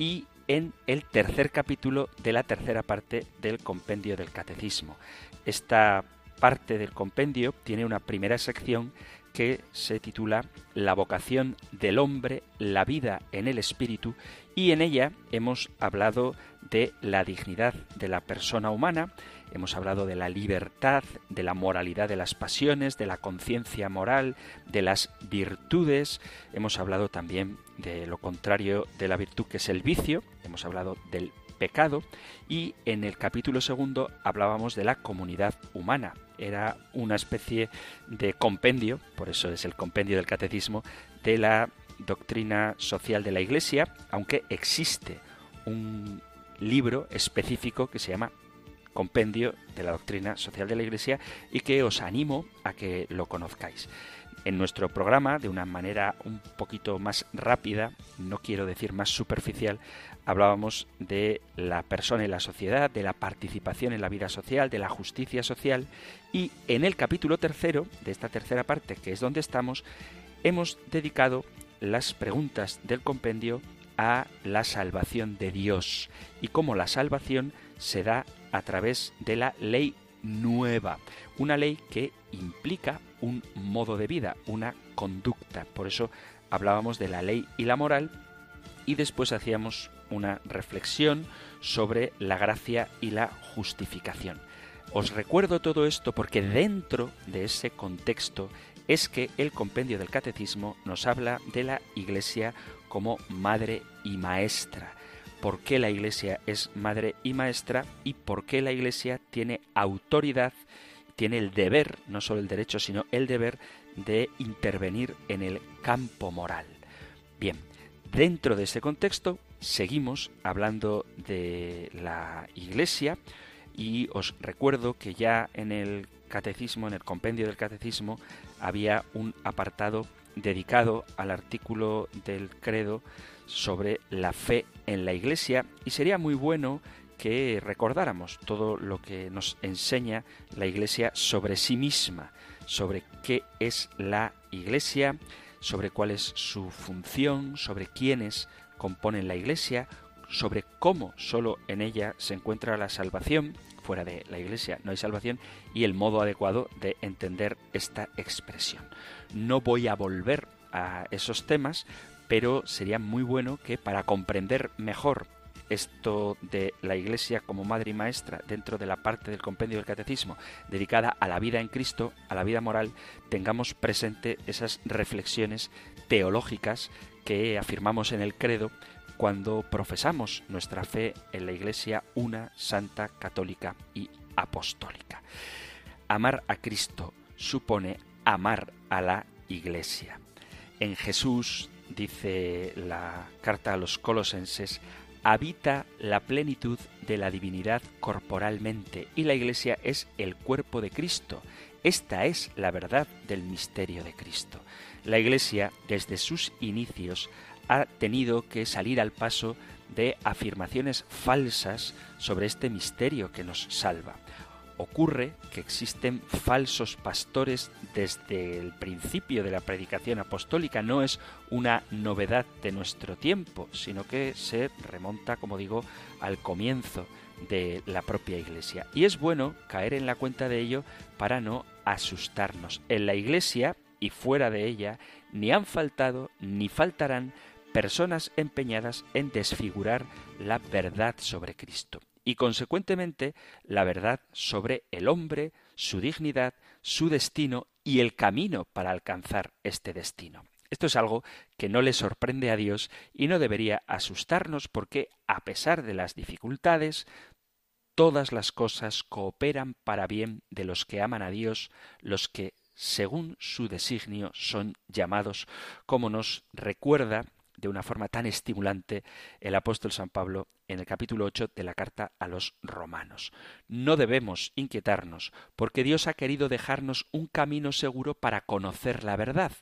y en el tercer capítulo de la tercera parte del compendio del catecismo. Esta parte del compendio tiene una primera sección que se titula La vocación del hombre, la vida en el espíritu, y en ella hemos hablado de la dignidad de la persona humana, Hemos hablado de la libertad, de la moralidad de las pasiones, de la conciencia moral, de las virtudes. Hemos hablado también de lo contrario de la virtud, que es el vicio. Hemos hablado del pecado. Y en el capítulo segundo hablábamos de la comunidad humana. Era una especie de compendio, por eso es el compendio del catecismo, de la doctrina social de la Iglesia, aunque existe un libro específico que se llama compendio de la doctrina social de la Iglesia y que os animo a que lo conozcáis. En nuestro programa, de una manera un poquito más rápida, no quiero decir más superficial, hablábamos de la persona y la sociedad, de la participación en la vida social, de la justicia social y en el capítulo tercero de esta tercera parte, que es donde estamos, hemos dedicado las preguntas del compendio a la salvación de Dios y cómo la salvación se da a través de la ley nueva, una ley que implica un modo de vida, una conducta. Por eso hablábamos de la ley y la moral y después hacíamos una reflexión sobre la gracia y la justificación. Os recuerdo todo esto porque dentro de ese contexto es que el compendio del catecismo nos habla de la Iglesia como madre y maestra por qué la Iglesia es madre y maestra y por qué la Iglesia tiene autoridad, tiene el deber, no solo el derecho, sino el deber de intervenir en el campo moral. Bien, dentro de ese contexto seguimos hablando de la Iglesia y os recuerdo que ya en el catecismo, en el compendio del catecismo, había un apartado dedicado al artículo del credo sobre la fe en la Iglesia y sería muy bueno que recordáramos todo lo que nos enseña la Iglesia sobre sí misma, sobre qué es la Iglesia, sobre cuál es su función, sobre quiénes componen la Iglesia, sobre cómo solo en ella se encuentra la salvación, fuera de la Iglesia no hay salvación, y el modo adecuado de entender esta expresión. No voy a volver a esos temas pero sería muy bueno que para comprender mejor esto de la Iglesia como madre y maestra dentro de la parte del compendio del catecismo dedicada a la vida en Cristo, a la vida moral, tengamos presente esas reflexiones teológicas que afirmamos en el credo cuando profesamos nuestra fe en la Iglesia una, santa, católica y apostólica. Amar a Cristo supone amar a la Iglesia. En Jesús dice la carta a los colosenses, habita la plenitud de la divinidad corporalmente y la Iglesia es el cuerpo de Cristo. Esta es la verdad del misterio de Cristo. La Iglesia, desde sus inicios, ha tenido que salir al paso de afirmaciones falsas sobre este misterio que nos salva ocurre que existen falsos pastores desde el principio de la predicación apostólica. No es una novedad de nuestro tiempo, sino que se remonta, como digo, al comienzo de la propia Iglesia. Y es bueno caer en la cuenta de ello para no asustarnos. En la Iglesia y fuera de ella ni han faltado ni faltarán personas empeñadas en desfigurar la verdad sobre Cristo y consecuentemente la verdad sobre el hombre, su dignidad, su destino y el camino para alcanzar este destino. Esto es algo que no le sorprende a Dios y no debería asustarnos porque, a pesar de las dificultades, todas las cosas cooperan para bien de los que aman a Dios, los que, según su designio, son llamados, como nos recuerda de una forma tan estimulante el apóstol San Pablo en el capítulo 8 de la carta a los romanos. No debemos inquietarnos porque Dios ha querido dejarnos un camino seguro para conocer la verdad.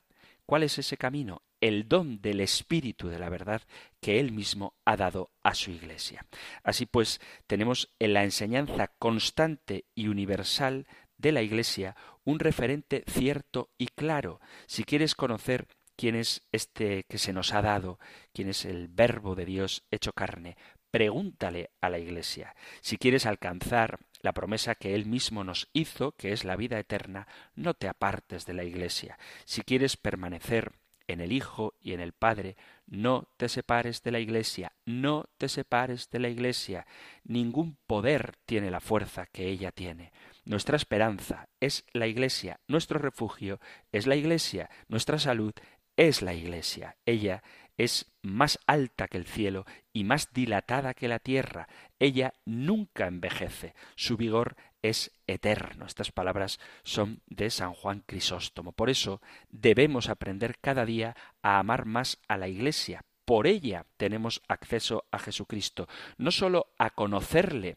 ¿Cuál es ese camino? El don del Espíritu de la verdad que Él mismo ha dado a su Iglesia. Así pues, tenemos en la enseñanza constante y universal de la Iglesia un referente cierto y claro. Si quieres conocer quién es este que se nos ha dado, quién es el Verbo de Dios hecho carne, pregúntale a la Iglesia. Si quieres alcanzar la promesa que Él mismo nos hizo, que es la vida eterna, no te apartes de la Iglesia. Si quieres permanecer en el Hijo y en el Padre, no te separes de la Iglesia, no te separes de la Iglesia. Ningún poder tiene la fuerza que ella tiene. Nuestra esperanza es la Iglesia, nuestro refugio es la Iglesia, nuestra salud es la Iglesia. Ella es más alta que el cielo y más dilatada que la tierra. Ella nunca envejece. Su vigor es eterno. Estas palabras son de San Juan Crisóstomo. Por eso debemos aprender cada día a amar más a la Iglesia. Por ella tenemos acceso a Jesucristo, no sólo a conocerle,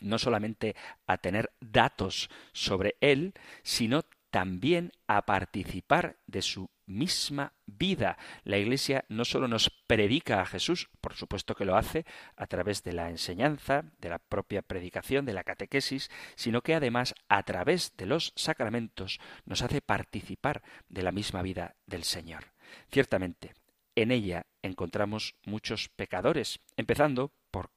no solamente a tener datos sobre Él, sino también a participar de su misma vida. La Iglesia no solo nos predica a Jesús, por supuesto que lo hace a través de la enseñanza, de la propia predicación, de la catequesis, sino que además a través de los sacramentos nos hace participar de la misma vida del Señor. Ciertamente, en ella encontramos muchos pecadores, empezando por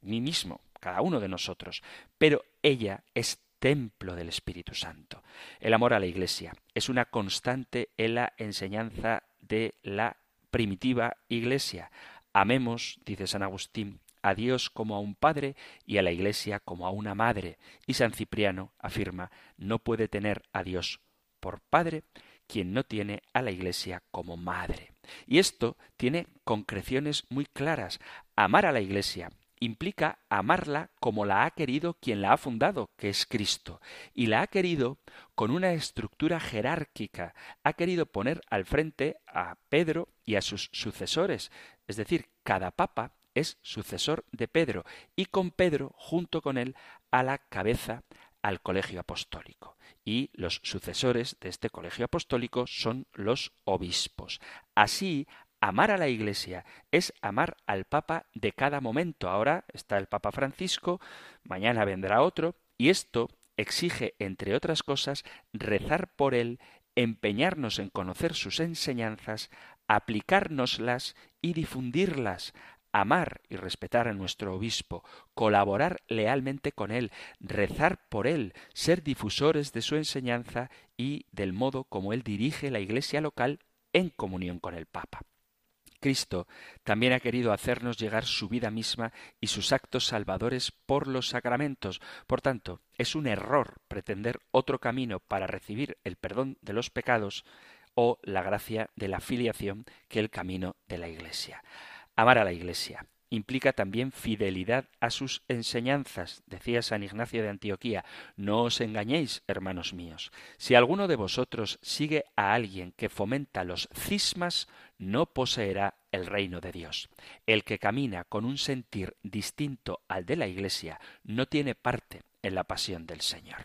mí mismo, cada uno de nosotros, pero ella es templo del Espíritu Santo. El amor a la Iglesia es una constante en la enseñanza de la primitiva Iglesia. Amemos, dice San Agustín, a Dios como a un padre y a la Iglesia como a una madre. Y San Cipriano afirma, no puede tener a Dios por padre quien no tiene a la Iglesia como madre. Y esto tiene concreciones muy claras. Amar a la Iglesia implica amarla como la ha querido quien la ha fundado, que es Cristo, y la ha querido con una estructura jerárquica, ha querido poner al frente a Pedro y a sus sucesores, es decir, cada papa es sucesor de Pedro, y con Pedro, junto con él, a la cabeza al colegio apostólico. Y los sucesores de este colegio apostólico son los obispos. Así, Amar a la Iglesia es amar al Papa de cada momento. Ahora está el Papa Francisco, mañana vendrá otro, y esto exige, entre otras cosas, rezar por él, empeñarnos en conocer sus enseñanzas, aplicárnoslas y difundirlas, amar y respetar a nuestro obispo, colaborar lealmente con él, rezar por él, ser difusores de su enseñanza y del modo como él dirige la iglesia local en comunión con el Papa. Cristo también ha querido hacernos llegar su vida misma y sus actos salvadores por los sacramentos. Por tanto, es un error pretender otro camino para recibir el perdón de los pecados o la gracia de la filiación que el camino de la Iglesia. Amar a la Iglesia, implica también fidelidad a sus enseñanzas. Decía San Ignacio de Antioquía, no os engañéis, hermanos míos. Si alguno de vosotros sigue a alguien que fomenta los cismas, no poseerá el reino de Dios. El que camina con un sentir distinto al de la Iglesia no tiene parte en la pasión del Señor.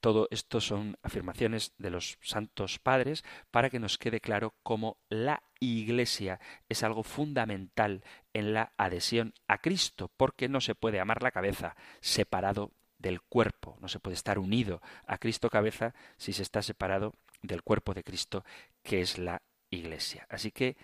Todo esto son afirmaciones de los santos padres para que nos quede claro cómo la Iglesia es algo fundamental en la adhesión a Cristo, porque no se puede amar la cabeza separado del cuerpo, no se puede estar unido a Cristo cabeza si se está separado del cuerpo de Cristo, que es la Iglesia. Así que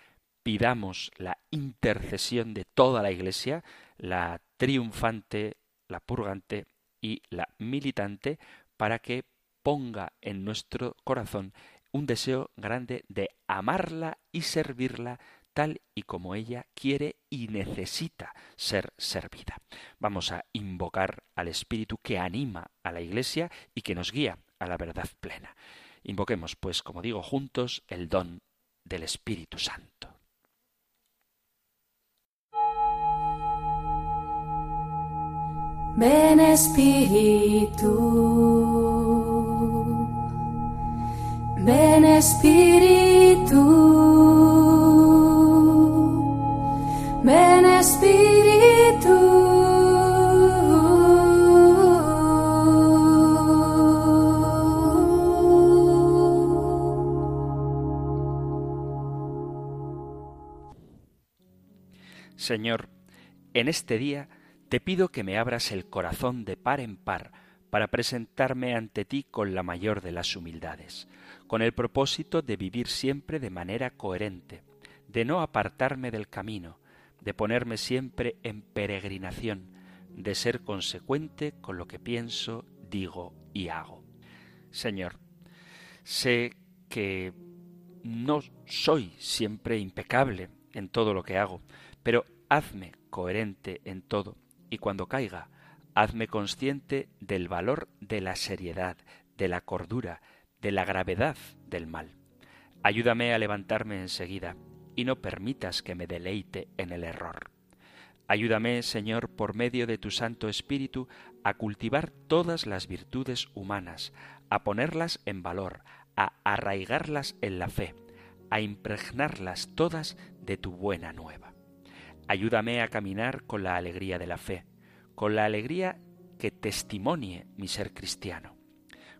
pidamos la intercesión de toda la Iglesia, la triunfante, la purgante y la militante, para que ponga en nuestro corazón un deseo grande de amarla y servirla tal y como ella quiere y necesita ser servida. Vamos a invocar al Espíritu que anima a la Iglesia y que nos guía a la verdad plena. Invoquemos, pues, como digo, juntos el don del Espíritu Santo. Ven Espíritu, ven Espíritu, ven Espíritu. Señor, en este día te pido que me abras el corazón de par en par para presentarme ante ti con la mayor de las humildades, con el propósito de vivir siempre de manera coherente, de no apartarme del camino, de ponerme siempre en peregrinación, de ser consecuente con lo que pienso, digo y hago. Señor, sé que no soy siempre impecable en todo lo que hago, pero hazme coherente en todo y cuando caiga, hazme consciente del valor de la seriedad, de la cordura, de la gravedad del mal. Ayúdame a levantarme enseguida y no permitas que me deleite en el error. Ayúdame, Señor, por medio de tu Santo Espíritu, a cultivar todas las virtudes humanas, a ponerlas en valor, a arraigarlas en la fe, a impregnarlas todas de tu buena nueva. Ayúdame a caminar con la alegría de la fe, con la alegría que testimonie mi ser cristiano.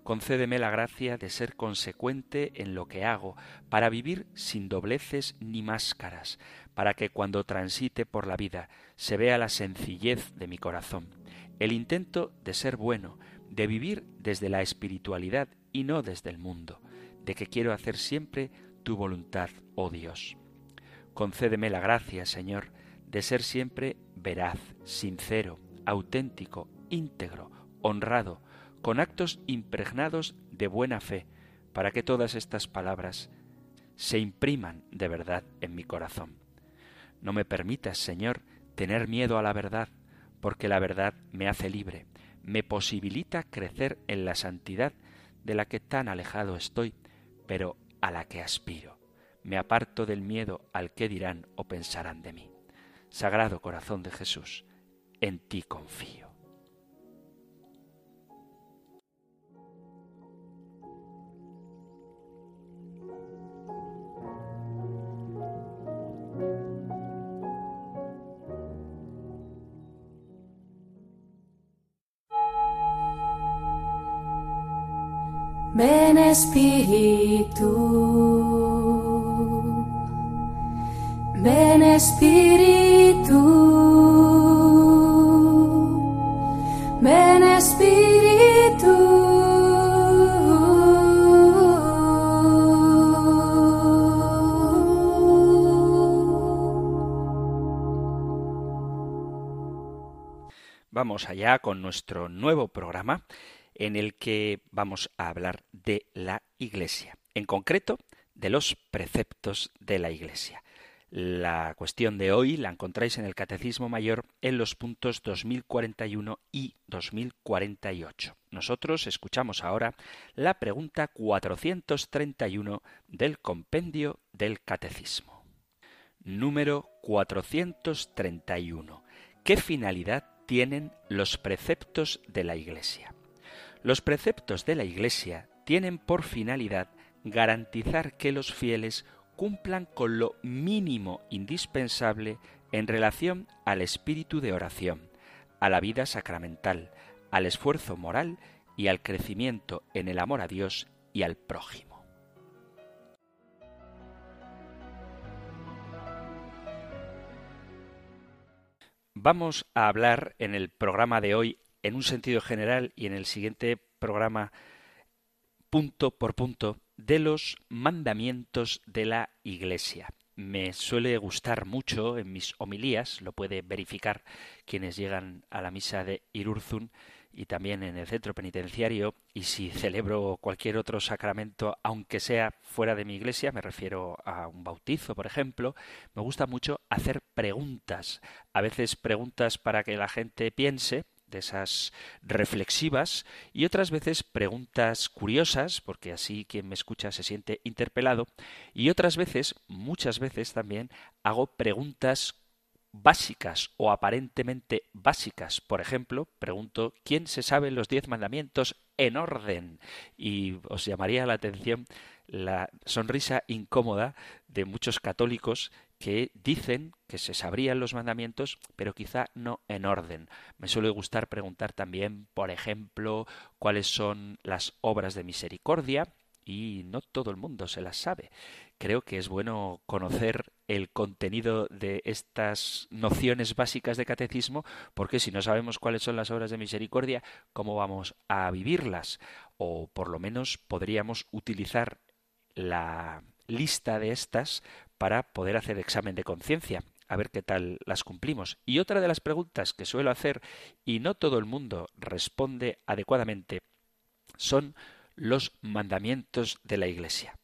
Concédeme la gracia de ser consecuente en lo que hago, para vivir sin dobleces ni máscaras, para que cuando transite por la vida se vea la sencillez de mi corazón, el intento de ser bueno, de vivir desde la espiritualidad y no desde el mundo, de que quiero hacer siempre tu voluntad, oh Dios. Concédeme la gracia, Señor, de ser siempre veraz, sincero, auténtico, íntegro, honrado, con actos impregnados de buena fe, para que todas estas palabras se impriman de verdad en mi corazón. No me permitas, Señor, tener miedo a la verdad, porque la verdad me hace libre, me posibilita crecer en la santidad de la que tan alejado estoy, pero a la que aspiro. Me aparto del miedo al que dirán o pensarán de mí. Sagrado Corazón de Jesús, en ti confío. Espíritu, ven Espíritu, Espíritu. Vamos allá con nuestro nuevo programa en el que vamos a hablar de la Iglesia, en concreto de los preceptos de la Iglesia. La cuestión de hoy la encontráis en el Catecismo Mayor en los puntos 2041 y 2048. Nosotros escuchamos ahora la pregunta 431 del compendio del Catecismo. Número 431. ¿Qué finalidad tienen los preceptos de la Iglesia? Los preceptos de la Iglesia tienen por finalidad garantizar que los fieles cumplan con lo mínimo indispensable en relación al espíritu de oración, a la vida sacramental, al esfuerzo moral y al crecimiento en el amor a Dios y al prójimo. Vamos a hablar en el programa de hoy en un sentido general y en el siguiente programa punto por punto de los mandamientos de la Iglesia. Me suele gustar mucho en mis homilías, lo puede verificar quienes llegan a la misa de Irurzun y también en el centro penitenciario y si celebro cualquier otro sacramento, aunque sea fuera de mi iglesia, me refiero a un bautizo, por ejemplo, me gusta mucho hacer preguntas, a veces preguntas para que la gente piense, de esas reflexivas, y otras veces preguntas curiosas, porque así quien me escucha se siente interpelado, y otras veces, muchas veces también, hago preguntas básicas o aparentemente básicas. Por ejemplo, pregunto ¿quién se sabe los diez mandamientos en orden? Y os llamaría la atención la sonrisa incómoda de muchos católicos que dicen que se sabrían los mandamientos, pero quizá no en orden. Me suele gustar preguntar también, por ejemplo, cuáles son las obras de misericordia, y no todo el mundo se las sabe. Creo que es bueno conocer el contenido de estas nociones básicas de catecismo, porque si no sabemos cuáles son las obras de misericordia, ¿cómo vamos a vivirlas? O por lo menos podríamos utilizar la lista de estas para poder hacer examen de conciencia, a ver qué tal las cumplimos. Y otra de las preguntas que suelo hacer, y no todo el mundo responde adecuadamente, son los mandamientos de la Iglesia.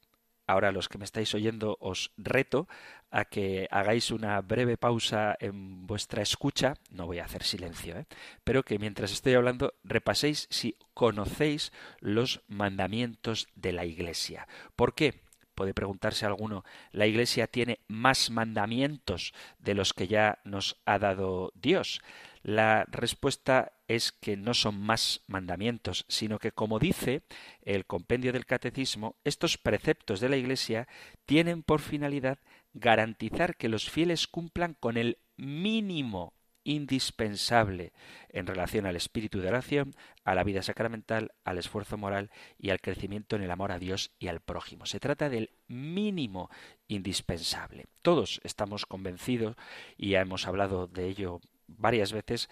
Ahora los que me estáis oyendo os reto a que hagáis una breve pausa en vuestra escucha, no voy a hacer silencio, ¿eh? pero que mientras estoy hablando repaséis si conocéis los mandamientos de la Iglesia. ¿Por qué? Puede preguntarse alguno, ¿la Iglesia tiene más mandamientos de los que ya nos ha dado Dios? La respuesta es que no son más mandamientos, sino que, como dice el compendio del Catecismo, estos preceptos de la Iglesia tienen por finalidad garantizar que los fieles cumplan con el mínimo indispensable en relación al espíritu de oración, a la vida sacramental, al esfuerzo moral y al crecimiento en el amor a Dios y al prójimo. Se trata del mínimo indispensable. Todos estamos convencidos, y ya hemos hablado de ello varias veces,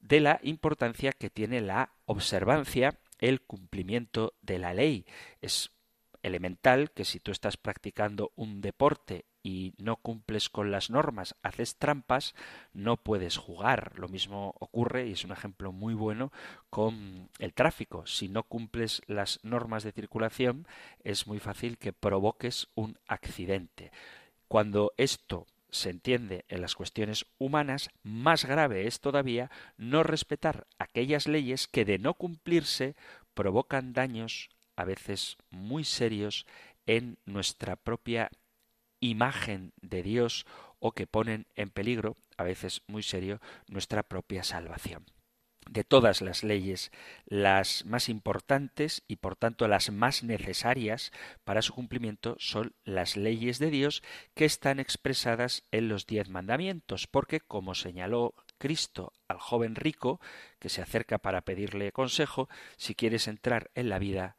de la importancia que tiene la observancia, el cumplimiento de la ley. Es elemental que si tú estás practicando un deporte y no cumples con las normas, haces trampas, no puedes jugar. Lo mismo ocurre, y es un ejemplo muy bueno, con el tráfico. Si no cumples las normas de circulación, es muy fácil que provoques un accidente. Cuando esto se entiende en las cuestiones humanas, más grave es todavía no respetar aquellas leyes que de no cumplirse provocan daños a veces muy serios en nuestra propia imagen de Dios o que ponen en peligro, a veces muy serio, nuestra propia salvación. De todas las leyes, las más importantes y por tanto las más necesarias para su cumplimiento son las leyes de Dios que están expresadas en los diez mandamientos, porque como señaló Cristo al joven rico que se acerca para pedirle consejo, si quieres entrar en la vida,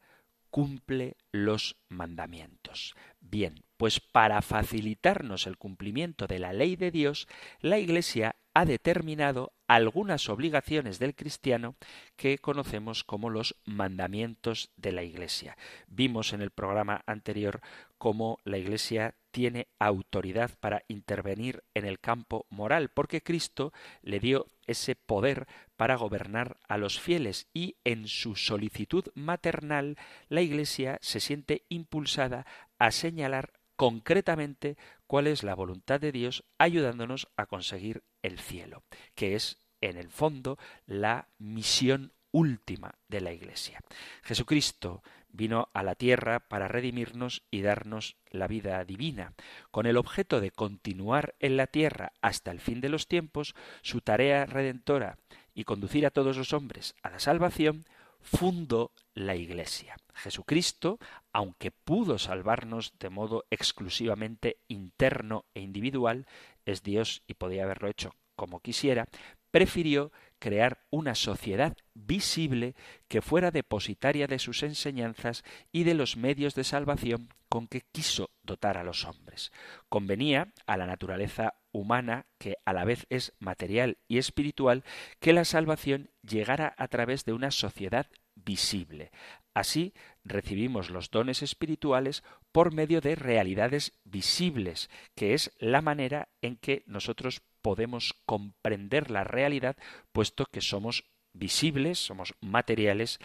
cumple los mandamientos. Bien, pues para facilitarnos el cumplimiento de la ley de Dios, la Iglesia ha determinado algunas obligaciones del cristiano que conocemos como los mandamientos de la Iglesia. Vimos en el programa anterior cómo la Iglesia tiene autoridad para intervenir en el campo moral, porque Cristo le dio ese poder para gobernar a los fieles y en su solicitud maternal la Iglesia se siente impulsada a señalar concretamente cuál es la voluntad de Dios ayudándonos a conseguir el cielo, que es en el fondo la misión última de la Iglesia. Jesucristo vino a la tierra para redimirnos y darnos la vida divina. Con el objeto de continuar en la tierra hasta el fin de los tiempos, su tarea redentora y conducir a todos los hombres a la salvación, fundó la Iglesia. Jesucristo, aunque pudo salvarnos de modo exclusivamente interno e individual, es Dios y podía haberlo hecho como quisiera, prefirió crear una sociedad visible que fuera depositaria de sus enseñanzas y de los medios de salvación con que quiso dotar a los hombres. Convenía a la naturaleza humana, que a la vez es material y espiritual, que la salvación llegara a través de una sociedad visible. Así recibimos los dones espirituales por medio de realidades visibles, que es la manera en que nosotros podemos comprender la realidad, puesto que somos visibles, somos materiales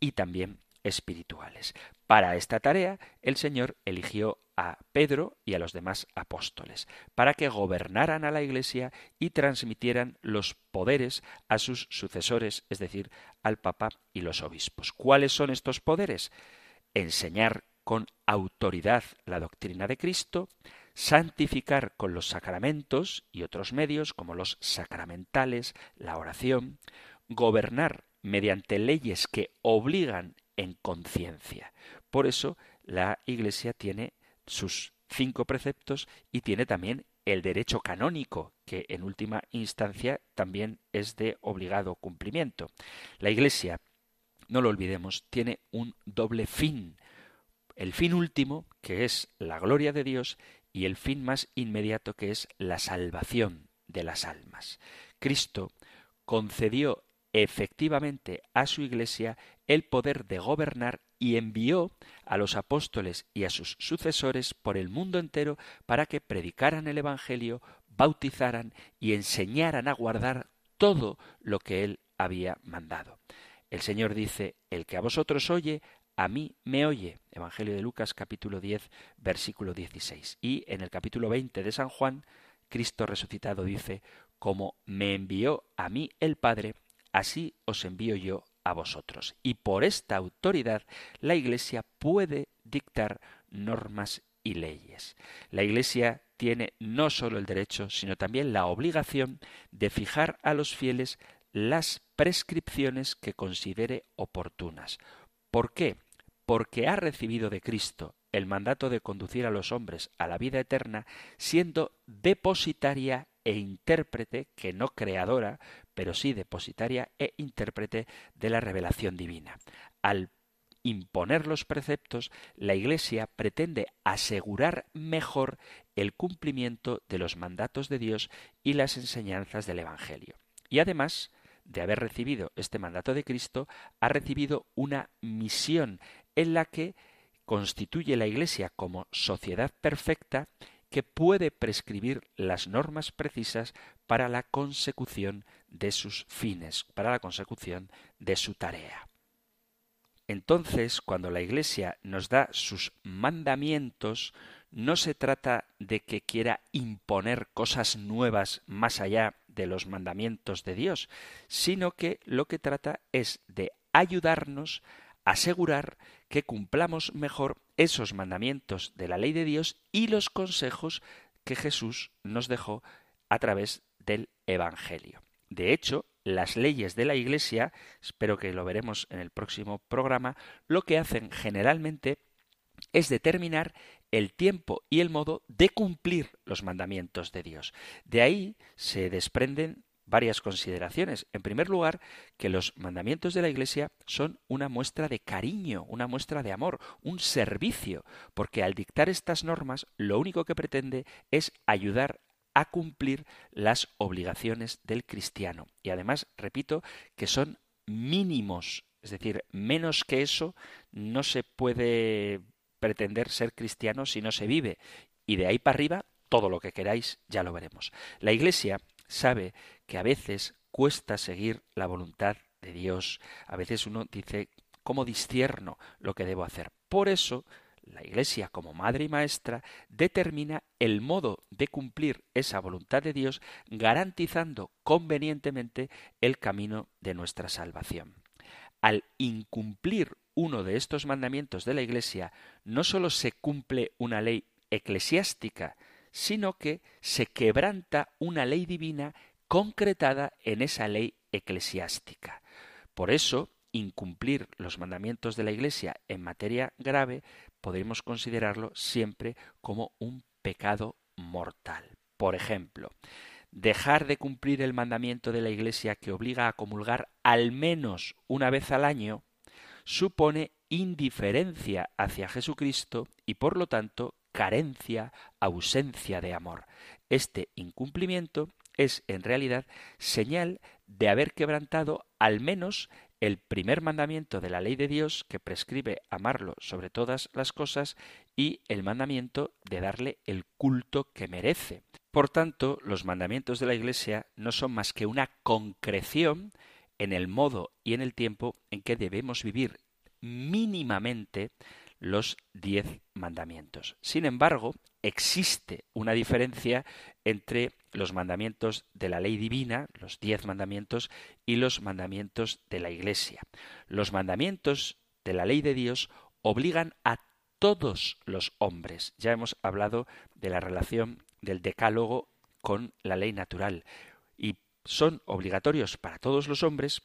y también espirituales. Para esta tarea el Señor eligió a Pedro y a los demás apóstoles, para que gobernaran a la Iglesia y transmitieran los poderes a sus sucesores, es decir, al Papa y los obispos. ¿Cuáles son estos poderes? Enseñar con autoridad la doctrina de Cristo, santificar con los sacramentos y otros medios como los sacramentales, la oración, gobernar mediante leyes que obligan en conciencia. Por eso la Iglesia tiene sus cinco preceptos y tiene también el derecho canónico, que en última instancia también es de obligado cumplimiento. La Iglesia, no lo olvidemos, tiene un doble fin. El fin último, que es la gloria de Dios, y el fin más inmediato, que es la salvación de las almas. Cristo concedió efectivamente a su Iglesia el poder de gobernar y envió a los apóstoles y a sus sucesores por el mundo entero para que predicaran el Evangelio, bautizaran y enseñaran a guardar todo lo que él había mandado. El Señor dice, el que a vosotros oye, a mí me oye. Evangelio de Lucas capítulo 10 versículo 16. Y en el capítulo 20 de San Juan, Cristo resucitado dice, como me envió a mí el Padre, así os envío yo a vosotros. Y por esta autoridad la Iglesia puede dictar normas y leyes. La Iglesia tiene no solo el derecho, sino también la obligación de fijar a los fieles las prescripciones que considere oportunas. ¿Por qué? Porque ha recibido de Cristo el mandato de conducir a los hombres a la vida eterna, siendo depositaria e intérprete, que no creadora, pero sí depositaria e intérprete de la revelación divina. Al imponer los preceptos, la Iglesia pretende asegurar mejor el cumplimiento de los mandatos de Dios y las enseñanzas del Evangelio. Y además de haber recibido este mandato de Cristo, ha recibido una misión en la que constituye la Iglesia como sociedad perfecta que puede prescribir las normas precisas para la consecución de sus fines, para la consecución de su tarea. Entonces, cuando la Iglesia nos da sus mandamientos, no se trata de que quiera imponer cosas nuevas más allá de los mandamientos de Dios, sino que lo que trata es de ayudarnos a asegurar que cumplamos mejor esos mandamientos de la ley de Dios y los consejos que Jesús nos dejó a través del Evangelio. De hecho, las leyes de la Iglesia, espero que lo veremos en el próximo programa, lo que hacen generalmente es determinar el tiempo y el modo de cumplir los mandamientos de Dios. De ahí se desprenden varias consideraciones. En primer lugar, que los mandamientos de la Iglesia son una muestra de cariño, una muestra de amor, un servicio, porque al dictar estas normas lo único que pretende es ayudar a cumplir las obligaciones del cristiano. Y además, repito, que son mínimos, es decir, menos que eso no se puede pretender ser cristiano si no se vive. Y de ahí para arriba, todo lo que queráis, ya lo veremos. La Iglesia sabe que a veces cuesta seguir la voluntad de Dios. A veces uno dice, ¿cómo discierno lo que debo hacer? Por eso, la Iglesia, como madre y maestra, determina el modo de cumplir esa voluntad de Dios, garantizando convenientemente el camino de nuestra salvación. Al incumplir uno de estos mandamientos de la Iglesia, no sólo se cumple una ley eclesiástica, sino que se quebranta una ley divina concretada en esa ley eclesiástica. Por eso, incumplir los mandamientos de la Iglesia en materia grave podemos considerarlo siempre como un pecado mortal. Por ejemplo, dejar de cumplir el mandamiento de la Iglesia que obliga a comulgar al menos una vez al año supone indiferencia hacia Jesucristo y por lo tanto carencia, ausencia de amor. Este incumplimiento es en realidad señal de haber quebrantado al menos el primer mandamiento de la ley de Dios que prescribe amarlo sobre todas las cosas y el mandamiento de darle el culto que merece. Por tanto, los mandamientos de la Iglesia no son más que una concreción en el modo y en el tiempo en que debemos vivir mínimamente los diez mandamientos. Sin embargo, existe una diferencia entre los mandamientos de la ley divina, los diez mandamientos, y los mandamientos de la Iglesia. Los mandamientos de la ley de Dios obligan a todos los hombres. Ya hemos hablado de la relación del decálogo con la ley natural y son obligatorios para todos los hombres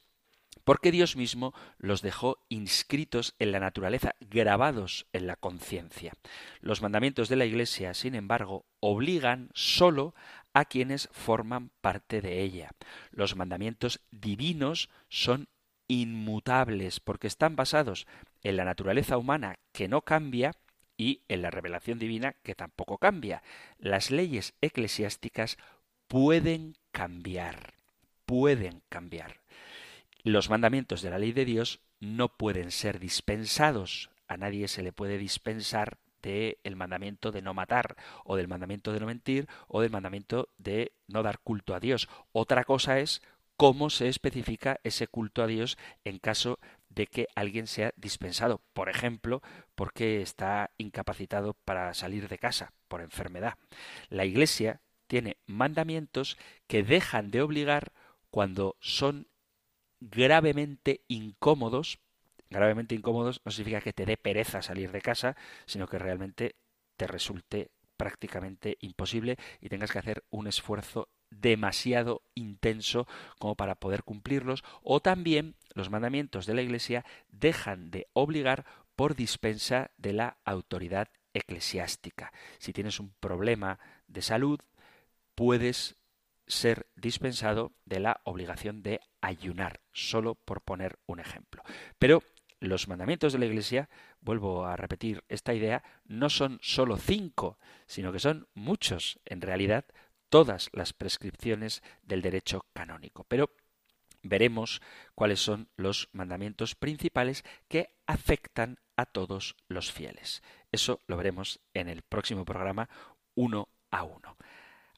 porque Dios mismo los dejó inscritos en la naturaleza, grabados en la conciencia. Los mandamientos de la Iglesia, sin embargo, obligan sólo a quienes forman parte de ella. Los mandamientos divinos son inmutables porque están basados en la naturaleza humana que no cambia y en la revelación divina que tampoco cambia. Las leyes eclesiásticas pueden cambiar, pueden cambiar. Los mandamientos de la ley de Dios no pueden ser dispensados. A nadie se le puede dispensar del el mandamiento de no matar, o del mandamiento de no mentir, o del mandamiento de no dar culto a Dios. Otra cosa es cómo se especifica ese culto a Dios en caso de que alguien sea dispensado, por ejemplo, porque está incapacitado para salir de casa por enfermedad. La Iglesia tiene mandamientos que dejan de obligar cuando son gravemente incómodos. Gravemente incómodos no significa que te dé pereza salir de casa, sino que realmente te resulte prácticamente imposible y tengas que hacer un esfuerzo demasiado intenso como para poder cumplirlos o también los mandamientos de la Iglesia dejan de obligar por dispensa de la autoridad eclesiástica. Si tienes un problema de salud, puedes ser dispensado de la obligación de ayunar, solo por poner un ejemplo. Pero los mandamientos de la Iglesia, vuelvo a repetir esta idea, no son solo cinco, sino que son muchos, en realidad, todas las prescripciones del derecho canónico. Pero veremos cuáles son los mandamientos principales que afectan a todos los fieles. Eso lo veremos en el próximo programa uno a uno.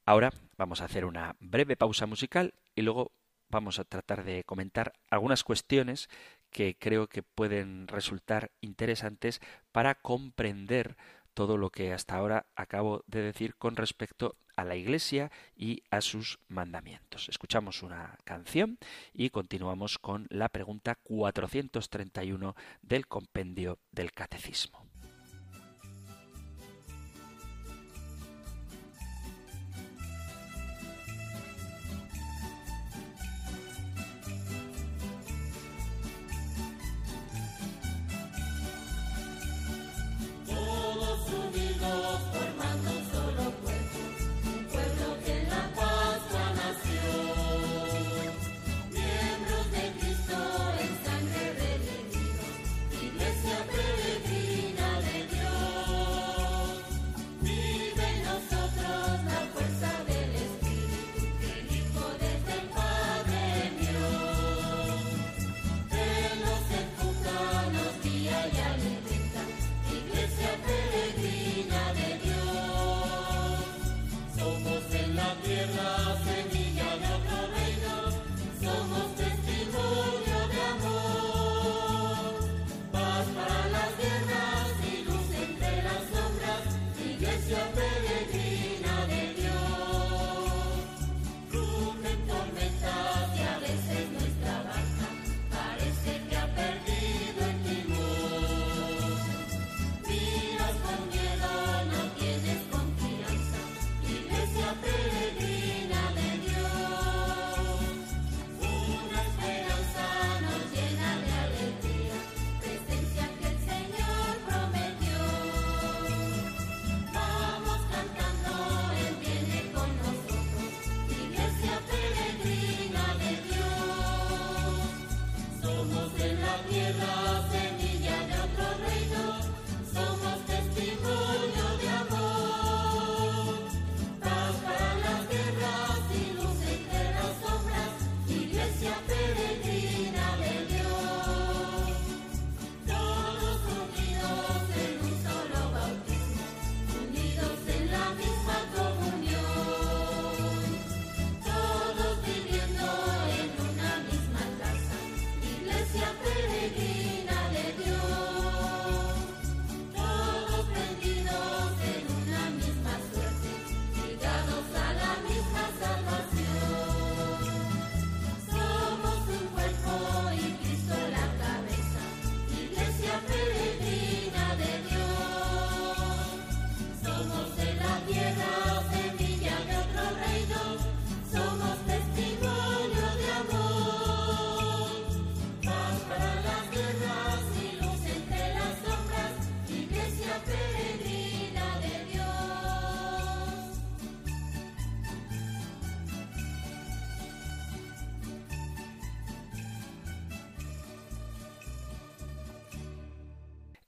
Ahora vamos a hacer una breve pausa musical y luego vamos a tratar de comentar algunas cuestiones que creo que pueden resultar interesantes para comprender todo lo que hasta ahora acabo de decir con respecto a la Iglesia y a sus mandamientos. Escuchamos una canción y continuamos con la pregunta 431 del compendio del Catecismo.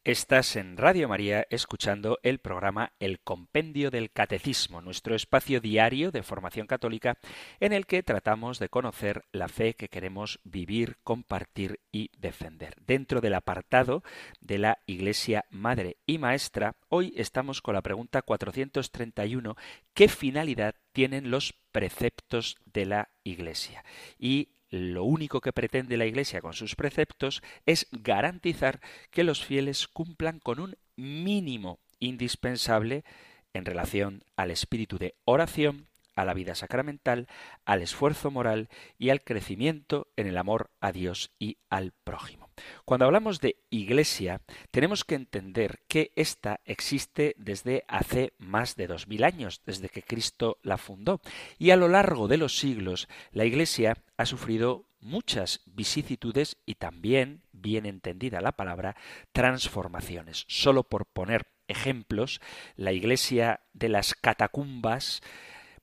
Estás en Radio María escuchando el programa El Compendio del Catecismo, nuestro espacio diario de formación católica en el que tratamos de conocer la fe que queremos vivir, compartir y defender. Dentro del apartado de la Iglesia Madre y Maestra, hoy estamos con la pregunta 431, ¿qué finalidad tienen los preceptos de la Iglesia? Y lo único que pretende la Iglesia con sus preceptos es garantizar que los fieles cumplan con un mínimo indispensable en relación al espíritu de oración, a la vida sacramental, al esfuerzo moral y al crecimiento en el amor a Dios y al prójimo. Cuando hablamos de Iglesia, tenemos que entender que ésta existe desde hace más de dos mil años, desde que Cristo la fundó, y a lo largo de los siglos la Iglesia ha sufrido muchas vicisitudes y también, bien entendida la palabra, transformaciones. Solo por poner ejemplos, la Iglesia de las catacumbas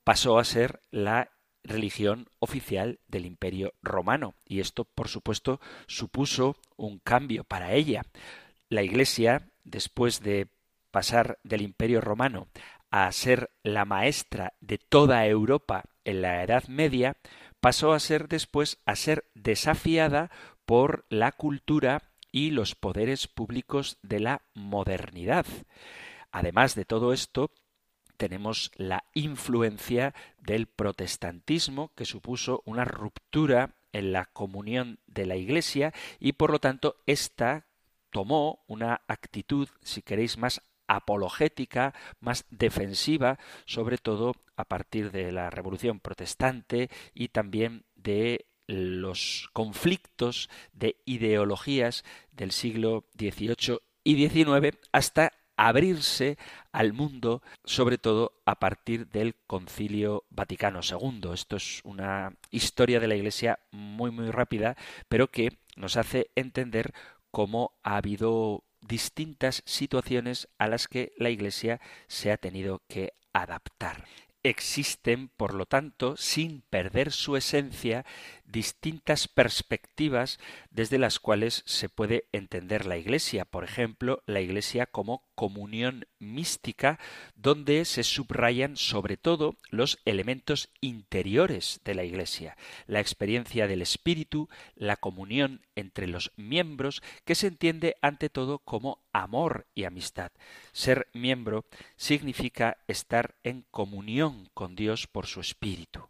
pasó a ser la religión oficial del Imperio romano y esto por supuesto supuso un cambio para ella. La Iglesia, después de pasar del Imperio romano a ser la maestra de toda Europa en la Edad Media, pasó a ser después a ser desafiada por la cultura y los poderes públicos de la modernidad. Además de todo esto, tenemos la influencia del protestantismo que supuso una ruptura en la comunión de la Iglesia y por lo tanto ésta tomó una actitud, si queréis, más apologética, más defensiva, sobre todo a partir de la Revolución Protestante y también de los conflictos de ideologías del siglo XVIII y XIX hasta abrirse al mundo, sobre todo a partir del Concilio Vaticano II. Esto es una historia de la Iglesia muy muy rápida, pero que nos hace entender cómo ha habido distintas situaciones a las que la Iglesia se ha tenido que adaptar. Existen, por lo tanto, sin perder su esencia, distintas perspectivas desde las cuales se puede entender la Iglesia. Por ejemplo, la Iglesia como comunión mística, donde se subrayan sobre todo los elementos interiores de la Iglesia, la experiencia del Espíritu, la comunión entre los miembros, que se entiende ante todo como amor y amistad. Ser miembro significa estar en comunión con Dios por su Espíritu.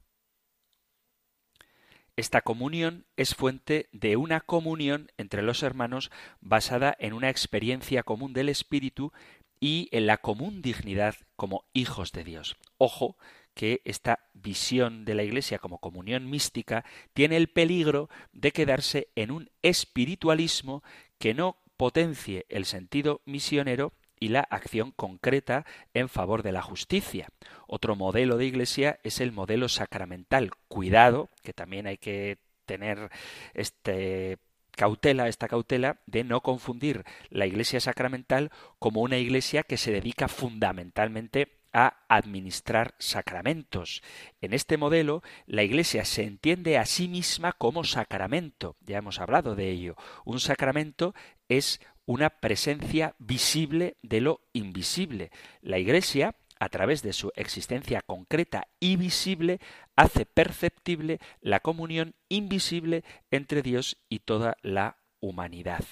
Esta comunión es fuente de una comunión entre los hermanos basada en una experiencia común del Espíritu y en la común dignidad como hijos de Dios. Ojo que esta visión de la Iglesia como comunión mística tiene el peligro de quedarse en un espiritualismo que no potencie el sentido misionero y la acción concreta en favor de la justicia. Otro modelo de iglesia es el modelo sacramental. Cuidado, que también hay que tener este cautela, esta cautela de no confundir la iglesia sacramental como una iglesia que se dedica fundamentalmente a administrar sacramentos. En este modelo, la Iglesia se entiende a sí misma como sacramento. Ya hemos hablado de ello. Un sacramento es una presencia visible de lo invisible. La Iglesia, a través de su existencia concreta y visible, hace perceptible la comunión invisible entre Dios y toda la humanidad.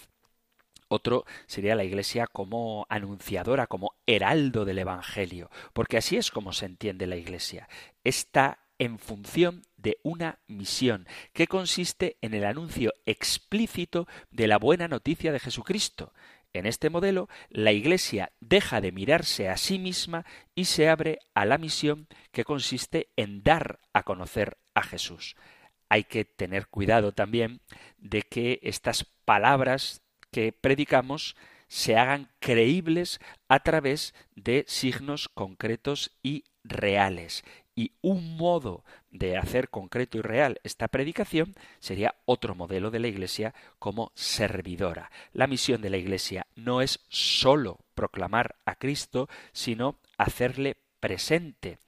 Otro sería la Iglesia como anunciadora, como heraldo del Evangelio, porque así es como se entiende la Iglesia. Está en función de una misión que consiste en el anuncio explícito de la buena noticia de Jesucristo. En este modelo, la Iglesia deja de mirarse a sí misma y se abre a la misión que consiste en dar a conocer a Jesús. Hay que tener cuidado también de que estas palabras que predicamos se hagan creíbles a través de signos concretos y reales. Y un modo de hacer concreto y real esta predicación sería otro modelo de la Iglesia como servidora. La misión de la Iglesia no es sólo proclamar a Cristo, sino hacerle presente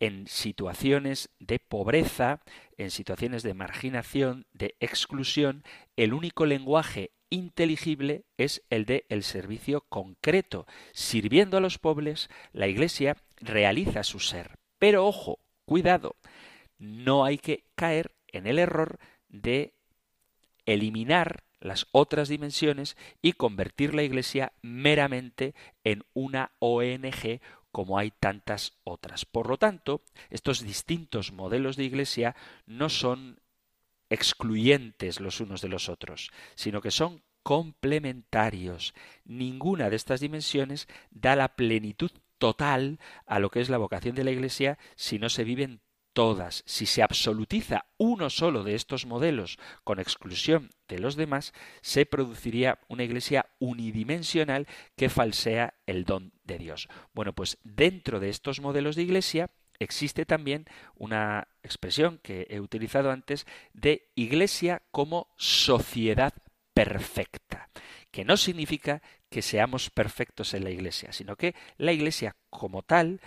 en situaciones de pobreza, en situaciones de marginación, de exclusión, el único lenguaje inteligible es el de el servicio concreto. Sirviendo a los pobres, la Iglesia realiza su ser. Pero ojo, cuidado, no hay que caer en el error de eliminar las otras dimensiones y convertir la Iglesia meramente en una ONG como hay tantas otras. Por lo tanto, estos distintos modelos de Iglesia no son excluyentes los unos de los otros, sino que son complementarios. Ninguna de estas dimensiones da la plenitud total a lo que es la vocación de la Iglesia si no se viven todas. Si se absolutiza uno solo de estos modelos con exclusión de los demás, se produciría una iglesia unidimensional que falsea el don de Dios. Bueno, pues dentro de estos modelos de iglesia existe también una expresión que he utilizado antes de iglesia como sociedad perfecta, que no significa que seamos perfectos en la iglesia, sino que la iglesia como tal,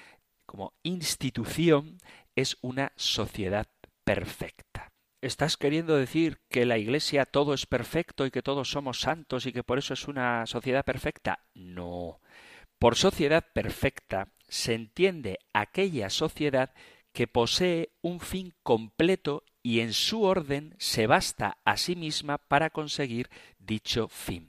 como institución, es una sociedad perfecta. ¿Estás queriendo decir que la Iglesia todo es perfecto y que todos somos santos y que por eso es una sociedad perfecta? No. Por sociedad perfecta se entiende aquella sociedad que posee un fin completo y en su orden se basta a sí misma para conseguir dicho fin.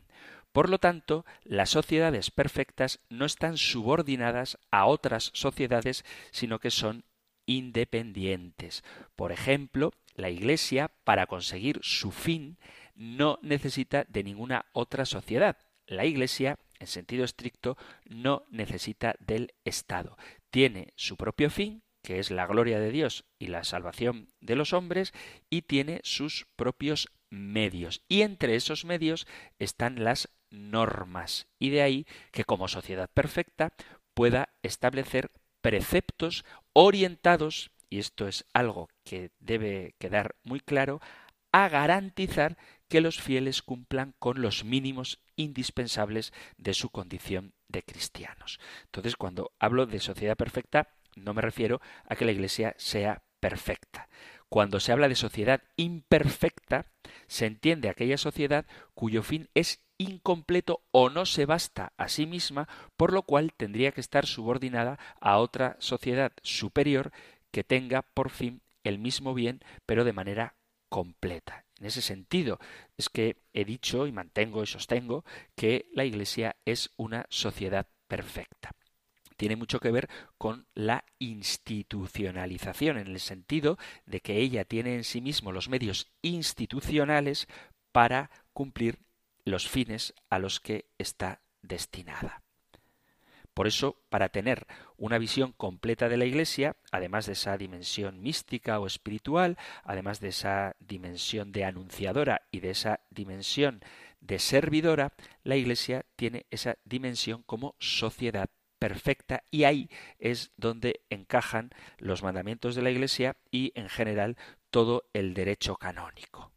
Por lo tanto, las sociedades perfectas no están subordinadas a otras sociedades, sino que son independientes. Por ejemplo, la Iglesia, para conseguir su fin, no necesita de ninguna otra sociedad. La Iglesia, en sentido estricto, no necesita del Estado. Tiene su propio fin, que es la gloria de Dios y la salvación de los hombres, y tiene sus propios medios. Y entre esos medios están las normas. Y de ahí que como sociedad perfecta pueda establecer preceptos orientados, y esto es algo que debe quedar muy claro, a garantizar que los fieles cumplan con los mínimos indispensables de su condición de cristianos. Entonces, cuando hablo de sociedad perfecta, no me refiero a que la Iglesia sea perfecta. Cuando se habla de sociedad imperfecta, se entiende aquella sociedad cuyo fin es incompleto o no se basta a sí misma, por lo cual tendría que estar subordinada a otra sociedad superior que tenga por fin el mismo bien, pero de manera completa. En ese sentido, es que he dicho y mantengo y sostengo que la Iglesia es una sociedad perfecta. Tiene mucho que ver con la institucionalización, en el sentido de que ella tiene en sí mismo los medios institucionales para cumplir los fines a los que está destinada. Por eso, para tener una visión completa de la Iglesia, además de esa dimensión mística o espiritual, además de esa dimensión de anunciadora y de esa dimensión de servidora, la Iglesia tiene esa dimensión como sociedad perfecta y ahí es donde encajan los mandamientos de la Iglesia y en general todo el derecho canónico.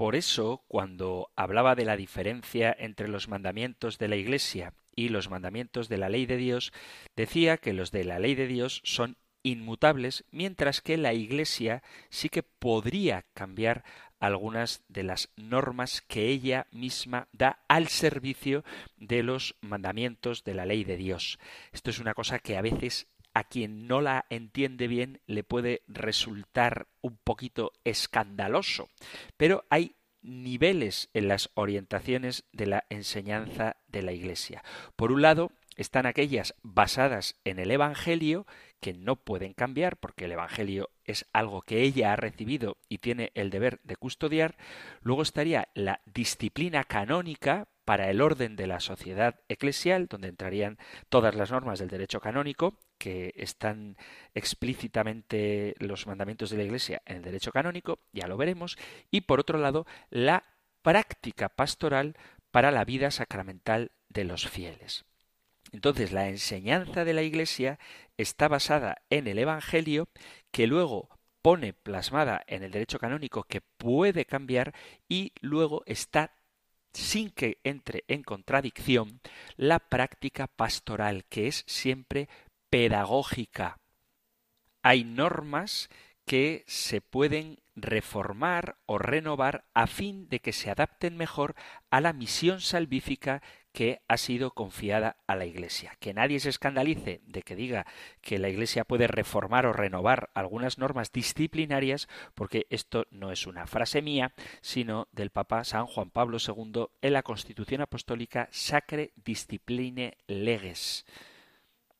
Por eso, cuando hablaba de la diferencia entre los mandamientos de la Iglesia y los mandamientos de la ley de Dios, decía que los de la ley de Dios son inmutables, mientras que la Iglesia sí que podría cambiar algunas de las normas que ella misma da al servicio de los mandamientos de la ley de Dios. Esto es una cosa que a veces a quien no la entiende bien le puede resultar un poquito escandaloso, pero hay niveles en las orientaciones de la enseñanza de la Iglesia. Por un lado, están aquellas basadas en el Evangelio, que no pueden cambiar porque el Evangelio es algo que ella ha recibido y tiene el deber de custodiar. Luego estaría la disciplina canónica, para el orden de la sociedad eclesial, donde entrarían todas las normas del derecho canónico, que están explícitamente los mandamientos de la Iglesia en el derecho canónico, ya lo veremos, y por otro lado, la práctica pastoral para la vida sacramental de los fieles. Entonces, la enseñanza de la Iglesia está basada en el Evangelio, que luego pone plasmada en el derecho canónico que puede cambiar y luego está sin que entre en contradicción la práctica pastoral, que es siempre pedagógica. Hay normas que se pueden reformar o renovar a fin de que se adapten mejor a la misión salvífica que ha sido confiada a la Iglesia. Que nadie se escandalice de que diga que la Iglesia puede reformar o renovar algunas normas disciplinarias, porque esto no es una frase mía, sino del Papa San Juan Pablo II en la Constitución Apostólica Sacre Discipline Leges.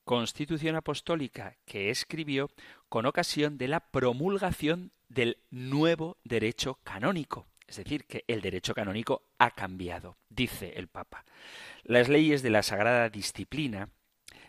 Constitución Apostólica que escribió con ocasión de la promulgación del nuevo derecho canónico. Es decir, que el derecho canónico ha cambiado, dice el Papa. Las leyes de la Sagrada Disciplina,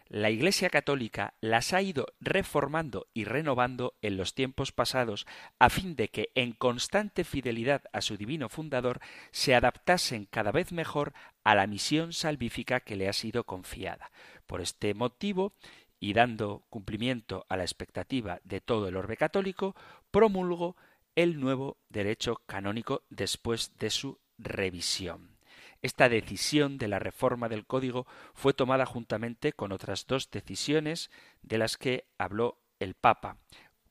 la Iglesia Católica las ha ido reformando y renovando en los tiempos pasados a fin de que, en constante fidelidad a su divino fundador, se adaptasen cada vez mejor a la misión salvífica que le ha sido confiada. Por este motivo, y dando cumplimiento a la expectativa de todo el orbe católico, promulgó el nuevo derecho canónico después de su revisión. Esta decisión de la reforma del código fue tomada juntamente con otras dos decisiones de las que habló el Papa.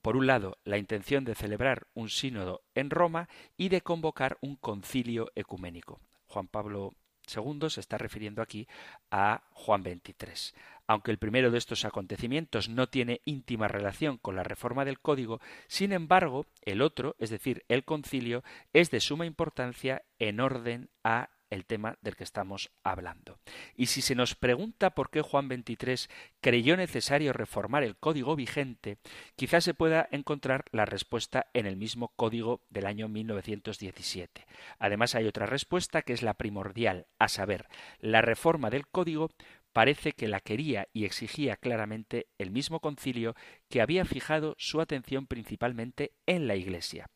Por un lado, la intención de celebrar un sínodo en Roma y de convocar un concilio ecuménico. Juan Pablo II se está refiriendo aquí a Juan XXIII. Aunque el primero de estos acontecimientos no tiene íntima relación con la reforma del código, sin embargo, el otro, es decir, el concilio, es de suma importancia en orden a el tema del que estamos hablando. Y si se nos pregunta por qué Juan XXIII creyó necesario reformar el código vigente, quizás se pueda encontrar la respuesta en el mismo código del año 1917. Además hay otra respuesta que es la primordial, a saber, la reforma del código parece que la quería y exigía claramente el mismo concilio que había fijado su atención principalmente en la Iglesia.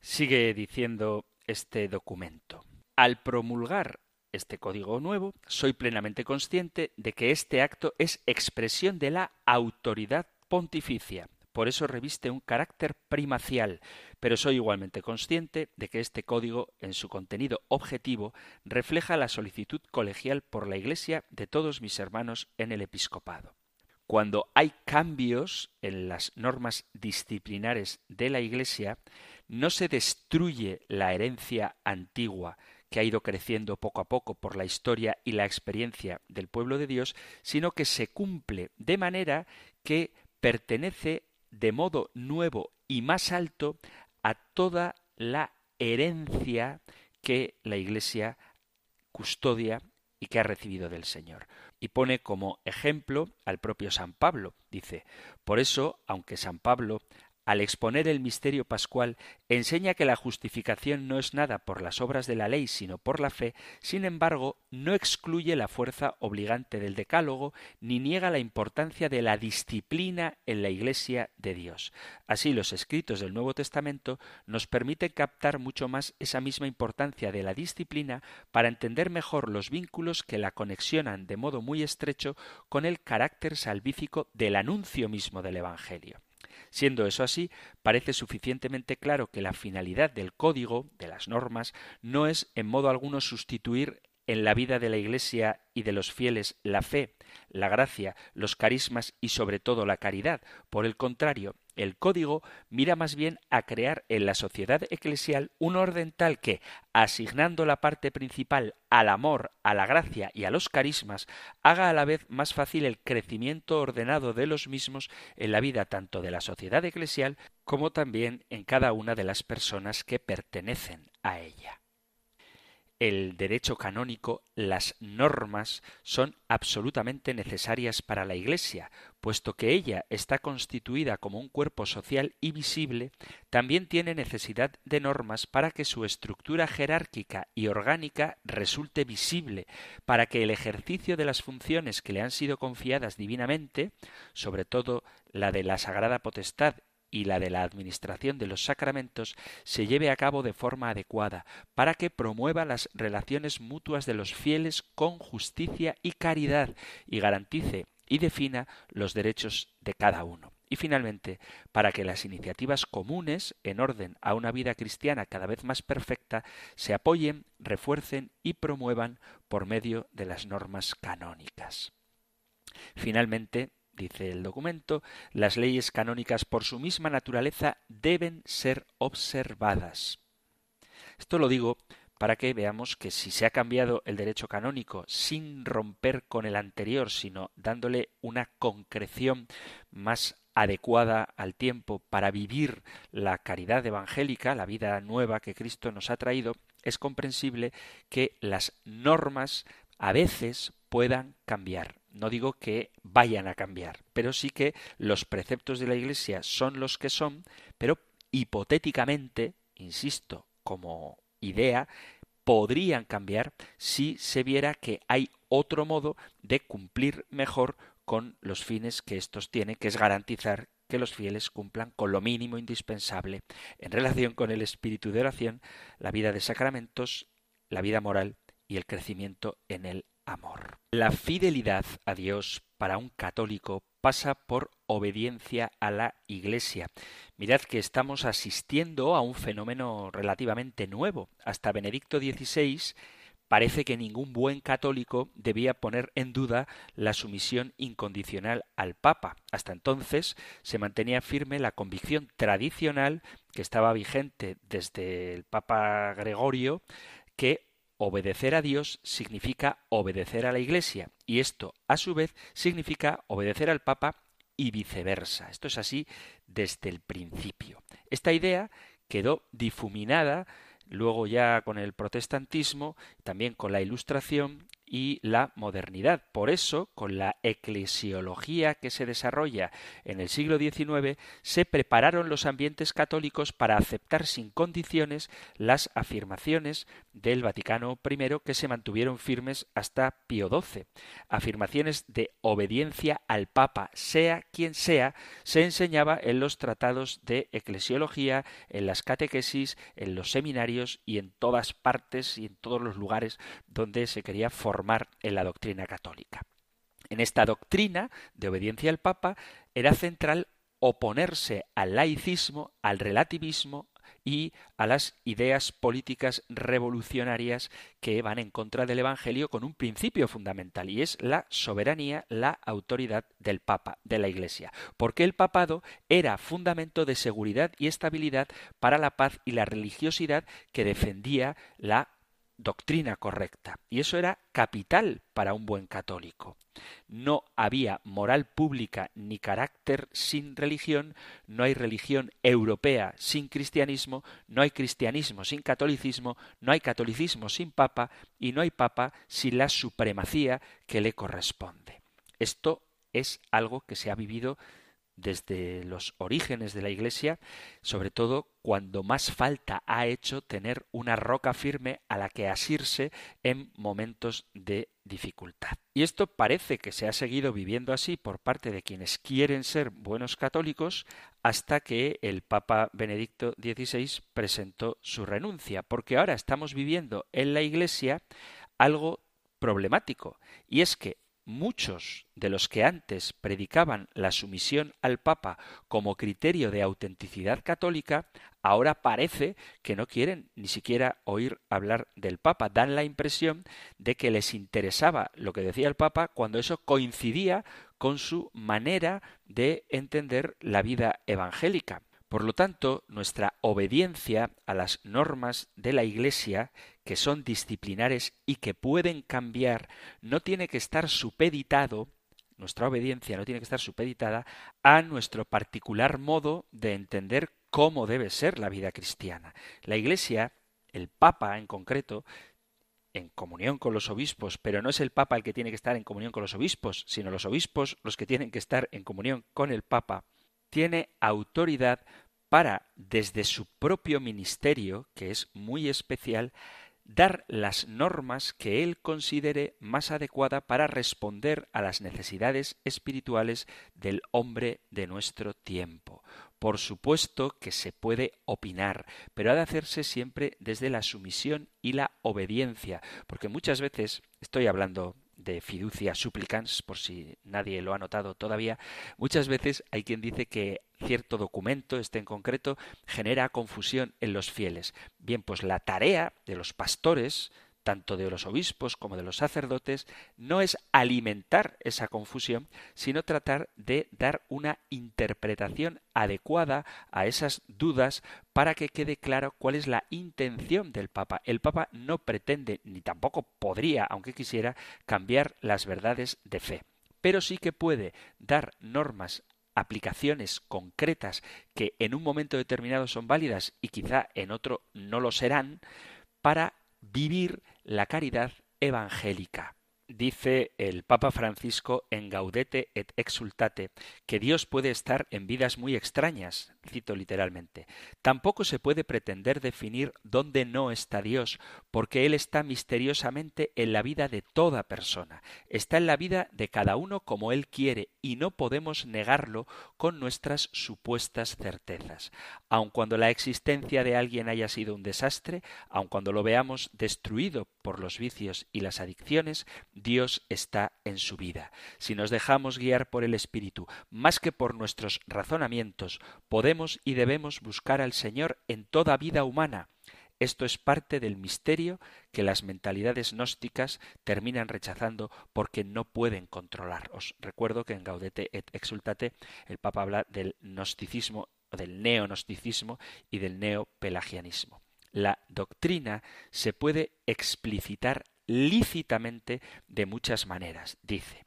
Sigue diciendo este documento. Al promulgar este código nuevo, soy plenamente consciente de que este acto es expresión de la autoridad pontificia. Por eso reviste un carácter primacial, pero soy igualmente consciente de que este código, en su contenido objetivo, refleja la solicitud colegial por la Iglesia de todos mis hermanos en el episcopado. Cuando hay cambios en las normas disciplinares de la Iglesia, no se destruye la herencia antigua, que ha ido creciendo poco a poco por la historia y la experiencia del pueblo de Dios, sino que se cumple de manera que pertenece de modo nuevo y más alto a toda la herencia que la Iglesia custodia y que ha recibido del Señor. Y pone como ejemplo al propio San Pablo. Dice, por eso, aunque San Pablo al exponer el misterio pascual, enseña que la justificación no es nada por las obras de la ley, sino por la fe, sin embargo, no excluye la fuerza obligante del decálogo, ni niega la importancia de la disciplina en la Iglesia de Dios. Así, los escritos del Nuevo Testamento nos permiten captar mucho más esa misma importancia de la disciplina para entender mejor los vínculos que la conexionan de modo muy estrecho con el carácter salvífico del anuncio mismo del Evangelio. Siendo eso así, parece suficientemente claro que la finalidad del código, de las normas, no es en modo alguno sustituir en la vida de la Iglesia y de los fieles la fe, la gracia, los carismas y sobre todo la caridad. Por el contrario, el código mira más bien a crear en la sociedad eclesial un orden tal que, asignando la parte principal al amor, a la gracia y a los carismas, haga a la vez más fácil el crecimiento ordenado de los mismos en la vida tanto de la sociedad eclesial como también en cada una de las personas que pertenecen a ella el derecho canónico, las normas, son absolutamente necesarias para la Iglesia, puesto que ella está constituida como un cuerpo social y visible, también tiene necesidad de normas para que su estructura jerárquica y orgánica resulte visible, para que el ejercicio de las funciones que le han sido confiadas divinamente, sobre todo la de la sagrada potestad y la de la administración de los sacramentos se lleve a cabo de forma adecuada, para que promueva las relaciones mutuas de los fieles con justicia y caridad, y garantice y defina los derechos de cada uno. Y finalmente, para que las iniciativas comunes, en orden a una vida cristiana cada vez más perfecta, se apoyen, refuercen y promuevan por medio de las normas canónicas. Finalmente, dice el documento, las leyes canónicas por su misma naturaleza deben ser observadas. Esto lo digo para que veamos que si se ha cambiado el derecho canónico sin romper con el anterior, sino dándole una concreción más adecuada al tiempo para vivir la caridad evangélica, la vida nueva que Cristo nos ha traído, es comprensible que las normas a veces puedan cambiar. No digo que vayan a cambiar, pero sí que los preceptos de la Iglesia son los que son, pero hipotéticamente, insisto, como idea, podrían cambiar si se viera que hay otro modo de cumplir mejor con los fines que estos tienen, que es garantizar que los fieles cumplan con lo mínimo indispensable en relación con el espíritu de oración, la vida de sacramentos, la vida moral y el crecimiento en el La fidelidad a Dios para un católico pasa por obediencia a la Iglesia. Mirad que estamos asistiendo a un fenómeno relativamente nuevo. Hasta Benedicto XVI parece que ningún buen católico debía poner en duda la sumisión incondicional al Papa. Hasta entonces se mantenía firme la convicción tradicional que estaba vigente desde el Papa Gregorio que obedecer a Dios significa obedecer a la Iglesia y esto a su vez significa obedecer al Papa y viceversa. Esto es así desde el principio. Esta idea quedó difuminada luego ya con el protestantismo, también con la ilustración y la modernidad. Por eso, con la eclesiología que se desarrolla en el siglo XIX, se prepararon los ambientes católicos para aceptar sin condiciones las afirmaciones del Vaticano I que se mantuvieron firmes hasta Pío XII. Afirmaciones de obediencia al Papa, sea quien sea, se enseñaba en los tratados de eclesiología, en las catequesis, en los seminarios y en todas partes y en todos los lugares donde se quería formar en la doctrina católica. En esta doctrina de obediencia al Papa era central oponerse al laicismo, al relativismo, y a las ideas políticas revolucionarias que van en contra del Evangelio con un principio fundamental y es la soberanía, la autoridad del Papa, de la Iglesia, porque el papado era fundamento de seguridad y estabilidad para la paz y la religiosidad que defendía la doctrina correcta. Y eso era capital para un buen católico. No había moral pública ni carácter sin religión, no hay religión europea sin cristianismo, no hay cristianismo sin catolicismo, no hay catolicismo sin papa y no hay papa sin la supremacía que le corresponde. Esto es algo que se ha vivido desde los orígenes de la Iglesia, sobre todo cuando más falta ha hecho tener una roca firme a la que asirse en momentos de dificultad. Y esto parece que se ha seguido viviendo así por parte de quienes quieren ser buenos católicos hasta que el Papa Benedicto XVI presentó su renuncia, porque ahora estamos viviendo en la Iglesia algo problemático, y es que muchos de los que antes predicaban la sumisión al Papa como criterio de autenticidad católica, ahora parece que no quieren ni siquiera oír hablar del Papa. Dan la impresión de que les interesaba lo que decía el Papa cuando eso coincidía con su manera de entender la vida evangélica. Por lo tanto, nuestra obediencia a las normas de la Iglesia, que son disciplinares y que pueden cambiar, no tiene que estar supeditado, nuestra obediencia no tiene que estar supeditada a nuestro particular modo de entender cómo debe ser la vida cristiana. La Iglesia, el Papa en concreto, en comunión con los obispos, pero no es el Papa el que tiene que estar en comunión con los obispos, sino los obispos los que tienen que estar en comunión con el Papa, tiene autoridad para, desde su propio ministerio, que es muy especial, dar las normas que él considere más adecuada para responder a las necesidades espirituales del hombre de nuestro tiempo. Por supuesto que se puede opinar, pero ha de hacerse siempre desde la sumisión y la obediencia, porque muchas veces estoy hablando de fiducia supplicans, por si nadie lo ha notado todavía, muchas veces hay quien dice que cierto documento, este en concreto, genera confusión en los fieles. Bien, pues la tarea de los pastores, tanto de los obispos como de los sacerdotes, no es alimentar esa confusión, sino tratar de dar una interpretación adecuada a esas dudas para que quede claro cuál es la intención del Papa. El Papa no pretende, ni tampoco podría, aunque quisiera, cambiar las verdades de fe, pero sí que puede dar normas aplicaciones concretas que en un momento determinado son válidas y quizá en otro no lo serán, para vivir la caridad evangélica. Dice el Papa Francisco en Gaudete et Exultate que Dios puede estar en vidas muy extrañas, cito literalmente. Tampoco se puede pretender definir dónde no está Dios, porque Él está misteriosamente en la vida de toda persona, está en la vida de cada uno como Él quiere, y no podemos negarlo con nuestras supuestas certezas. Aun cuando la existencia de alguien haya sido un desastre, aun cuando lo veamos destruido por los vicios y las adicciones, Dios está en su vida. Si nos dejamos guiar por el Espíritu, más que por nuestros razonamientos, y debemos buscar al Señor en toda vida humana. Esto es parte del misterio que las mentalidades gnósticas terminan rechazando porque no pueden controlar. Os recuerdo que en Gaudete et Exultate el Papa habla del gnosticismo, del neognosticismo y del neopelagianismo. La doctrina se puede explicitar lícitamente de muchas maneras. Dice,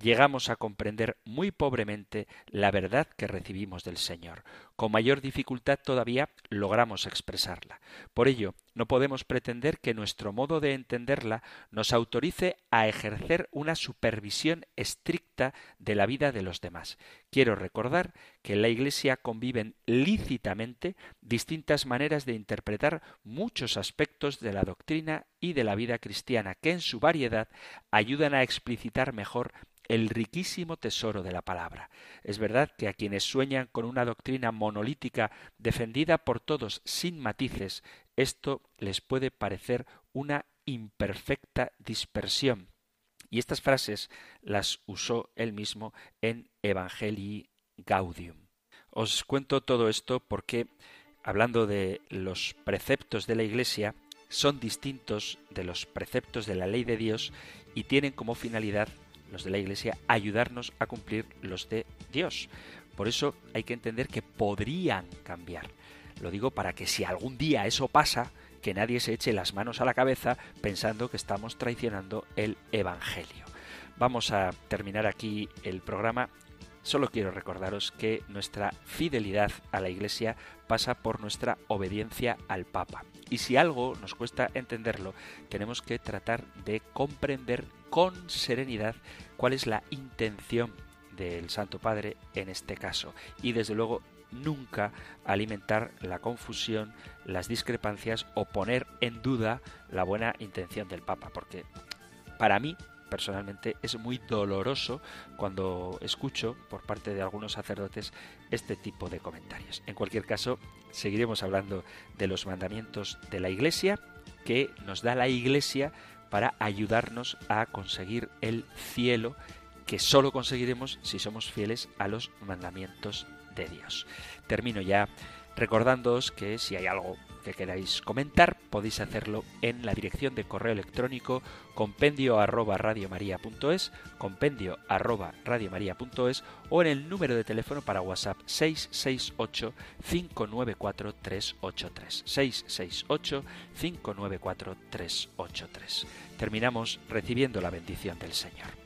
llegamos a comprender muy pobremente la verdad que recibimos del Señor. Con mayor dificultad todavía logramos expresarla. Por ello, no podemos pretender que nuestro modo de entenderla nos autorice a ejercer una supervisión estricta de la vida de los demás. Quiero recordar que en la Iglesia conviven lícitamente distintas maneras de interpretar muchos aspectos de la doctrina y de la vida cristiana que en su variedad ayudan a explicitar mejor el riquísimo tesoro de la palabra. Es verdad que a quienes sueñan con una doctrina monolítica defendida por todos sin matices, esto les puede parecer una imperfecta dispersión. Y estas frases las usó él mismo en Evangelii Gaudium. Os cuento todo esto porque, hablando de los preceptos de la Iglesia, son distintos de los preceptos de la ley de Dios y tienen como finalidad los de la Iglesia, ayudarnos a cumplir los de Dios. Por eso hay que entender que podrían cambiar. Lo digo para que si algún día eso pasa, que nadie se eche las manos a la cabeza pensando que estamos traicionando el Evangelio. Vamos a terminar aquí el programa. Solo quiero recordaros que nuestra fidelidad a la Iglesia pasa por nuestra obediencia al Papa. Y si algo nos cuesta entenderlo, tenemos que tratar de comprender con serenidad cuál es la intención del Santo Padre en este caso. Y desde luego nunca alimentar la confusión, las discrepancias o poner en duda la buena intención del Papa, porque para mí personalmente es muy doloroso cuando escucho por parte de algunos sacerdotes este tipo de comentarios. En cualquier caso, seguiremos hablando de los mandamientos de la Iglesia que nos da la Iglesia para ayudarnos a conseguir el cielo que solo conseguiremos si somos fieles a los mandamientos Dios. Termino ya recordándoos que si hay algo que queráis comentar, podéis hacerlo en la dirección de correo electrónico compendio arroba radiomaria.es, compendio arroba radiomaria.es o en el número de teléfono para WhatsApp 668 594 383 668 594 383. Terminamos recibiendo la bendición del Señor.